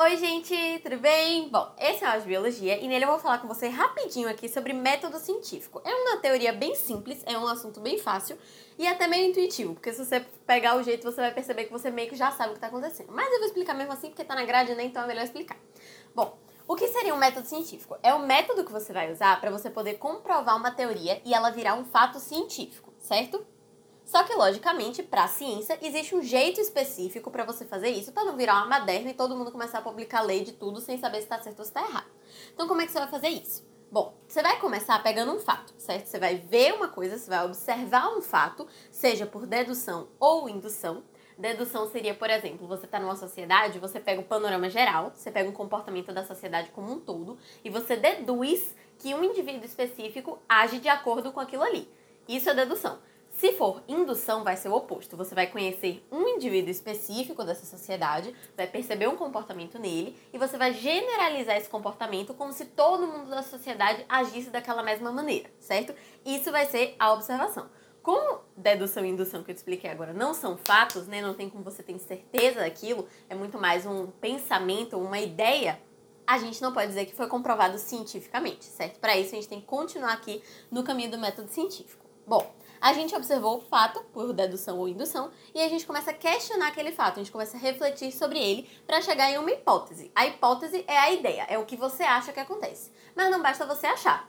Oi, gente, tudo bem? Bom, esse é o de Biologia e nele eu vou falar com você rapidinho aqui sobre método científico. É uma teoria bem simples, é um assunto bem fácil e até meio intuitivo, porque se você pegar o jeito você vai perceber que você meio que já sabe o que está acontecendo. Mas eu vou explicar mesmo assim porque tá na grade, né? Então é melhor explicar. Bom, o que seria um método científico? É o método que você vai usar para você poder comprovar uma teoria e ela virar um fato científico, certo? Só que, logicamente, para a ciência, existe um jeito específico para você fazer isso, para não virar uma maderna e todo mundo começar a publicar lei de tudo sem saber se está certo ou se está errado. Então, como é que você vai fazer isso? Bom, você vai começar pegando um fato, certo? Você vai ver uma coisa, você vai observar um fato, seja por dedução ou indução. Dedução seria, por exemplo, você está numa sociedade, você pega o panorama geral, você pega o comportamento da sociedade como um todo e você deduz que um indivíduo específico age de acordo com aquilo ali. Isso é dedução. Se for indução, vai ser o oposto. Você vai conhecer um indivíduo específico dessa sociedade, vai perceber um comportamento nele e você vai generalizar esse comportamento como se todo mundo da sociedade agisse daquela mesma maneira, certo? Isso vai ser a observação. Como dedução e indução que eu te expliquei agora não são fatos, né? Não tem como você ter certeza daquilo, é muito mais um pensamento, uma ideia a gente não pode dizer que foi comprovado cientificamente, certo? Para isso, a gente tem que continuar aqui no caminho do método científico. Bom, a gente observou o fato, por dedução ou indução, e a gente começa a questionar aquele fato, a gente começa a refletir sobre ele para chegar em uma hipótese. A hipótese é a ideia, é o que você acha que acontece. Mas não basta você achar.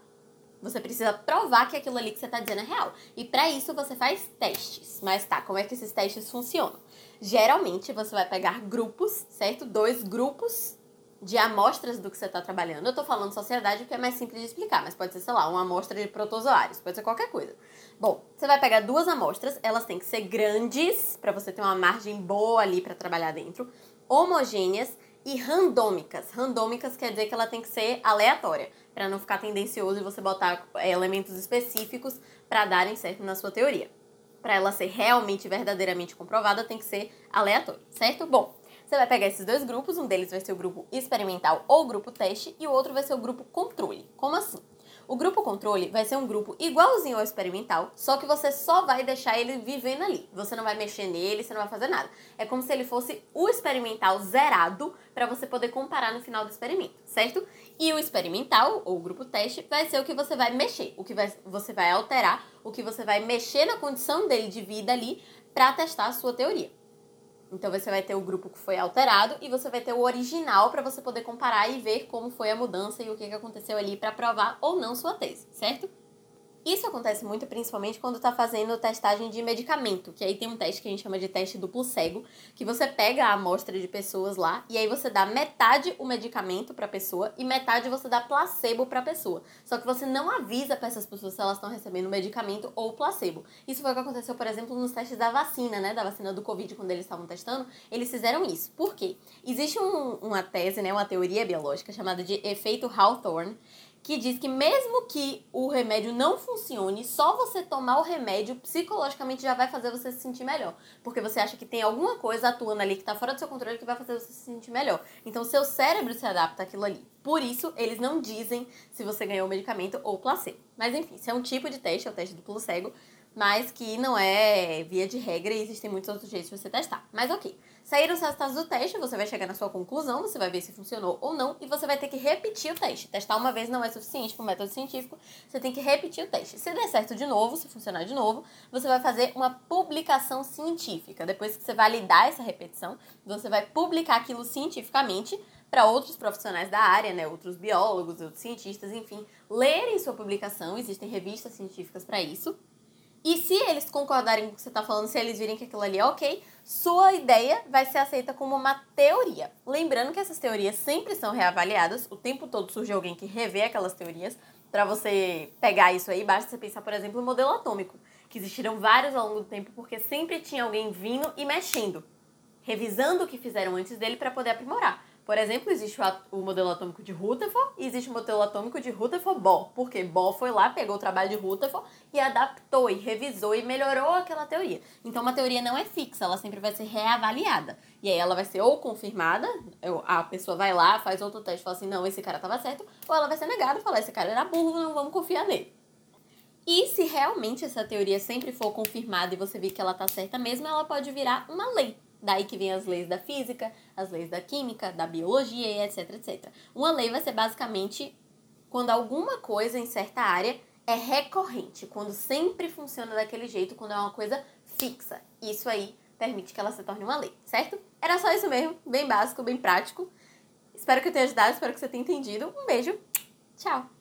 Você precisa provar que aquilo ali que você está dizendo é real. E para isso você faz testes. Mas tá, como é que esses testes funcionam? Geralmente você vai pegar grupos, certo? Dois grupos de amostras do que você está trabalhando. Eu estou falando sociedade porque é mais simples de explicar, mas pode ser, sei lá, uma amostra de protozoários, pode ser qualquer coisa. Bom, você vai pegar duas amostras, elas têm que ser grandes para você ter uma margem boa ali para trabalhar dentro, homogêneas e randômicas. Randômicas quer dizer que ela tem que ser aleatória, para não ficar tendencioso e você botar é, elementos específicos para darem certo na sua teoria. Para ela ser realmente verdadeiramente comprovada, tem que ser aleatória, certo? Bom, você vai pegar esses dois grupos, um deles vai ser o grupo experimental ou grupo teste e o outro vai ser o grupo controle. Como assim? O grupo controle vai ser um grupo igualzinho ao experimental, só que você só vai deixar ele vivendo ali. Você não vai mexer nele, você não vai fazer nada. É como se ele fosse o experimental zerado para você poder comparar no final do experimento, certo? E o experimental, ou o grupo teste, vai ser o que você vai mexer, o que vai, você vai alterar, o que você vai mexer na condição dele de vida ali para testar a sua teoria. Então você vai ter o grupo que foi alterado e você vai ter o original para você poder comparar e ver como foi a mudança e o que aconteceu ali para provar ou não sua tese, certo? Isso acontece muito principalmente quando está fazendo testagem de medicamento, que aí tem um teste que a gente chama de teste duplo cego, que você pega a amostra de pessoas lá e aí você dá metade o medicamento para a pessoa e metade você dá placebo para a pessoa. Só que você não avisa para essas pessoas se elas estão recebendo medicamento ou placebo. Isso foi o que aconteceu, por exemplo, nos testes da vacina, né, da vacina do Covid, quando eles estavam testando, eles fizeram isso. Por quê? Existe um, uma tese, né, uma teoria biológica chamada de efeito Hawthorne, que diz que mesmo que o remédio não funcione, só você tomar o remédio psicologicamente já vai fazer você se sentir melhor. Porque você acha que tem alguma coisa atuando ali que está fora do seu controle que vai fazer você se sentir melhor. Então, seu cérebro se adapta àquilo ali. Por isso, eles não dizem se você ganhou o medicamento ou placebo. Mas enfim, isso é um tipo de teste, é o teste duplo cego mas que não é via de regra e existem muitos outros jeitos de você testar. Mas ok. Saíram os resultados do teste, você vai chegar na sua conclusão, você vai ver se funcionou ou não, e você vai ter que repetir o teste. Testar uma vez não é suficiente para o método científico, você tem que repetir o teste. Se der certo de novo, se funcionar de novo, você vai fazer uma publicação científica. Depois que você validar essa repetição, você vai publicar aquilo cientificamente para outros profissionais da área, né, outros biólogos, outros cientistas, enfim, lerem sua publicação. Existem revistas científicas para isso. E se eles concordarem com o que você está falando, se eles virem que aquilo ali é ok, sua ideia vai ser aceita como uma teoria. Lembrando que essas teorias sempre são reavaliadas, o tempo todo surge alguém que revê aquelas teorias. Para você pegar isso aí, basta você pensar, por exemplo, no modelo atômico, que existiram vários ao longo do tempo, porque sempre tinha alguém vindo e mexendo, revisando o que fizeram antes dele para poder aprimorar. Por exemplo, existe o, modelo atômico de Rutherford e existe o modelo atômico de Rutherford-Bohr, porque Bohr foi lá, pegou o trabalho de Rutherford e adaptou e revisou e melhorou aquela teoria. Então, uma teoria não é fixa, ela sempre vai ser reavaliada. E aí ela vai ser ou confirmada, a pessoa vai lá, faz outro teste e fala assim, não, esse cara estava certo, ou ela vai ser negada falar, esse cara era burro, não vamos confiar nele. E se realmente essa teoria sempre for confirmada e você vir que ela está certa mesmo, ela pode virar uma lei. Daí que vem as leis da física, as leis da química, da biologia etc, etc. Uma lei vai ser basicamente quando alguma coisa em certa área é recorrente, quando sempre funciona daquele jeito, quando é uma coisa fixa. Isso aí permite que ela se torne uma lei, certo? Era só isso mesmo, bem básico, bem prático. Espero que eu tenha ajudado, espero que você tenha entendido. Um beijo, tchau!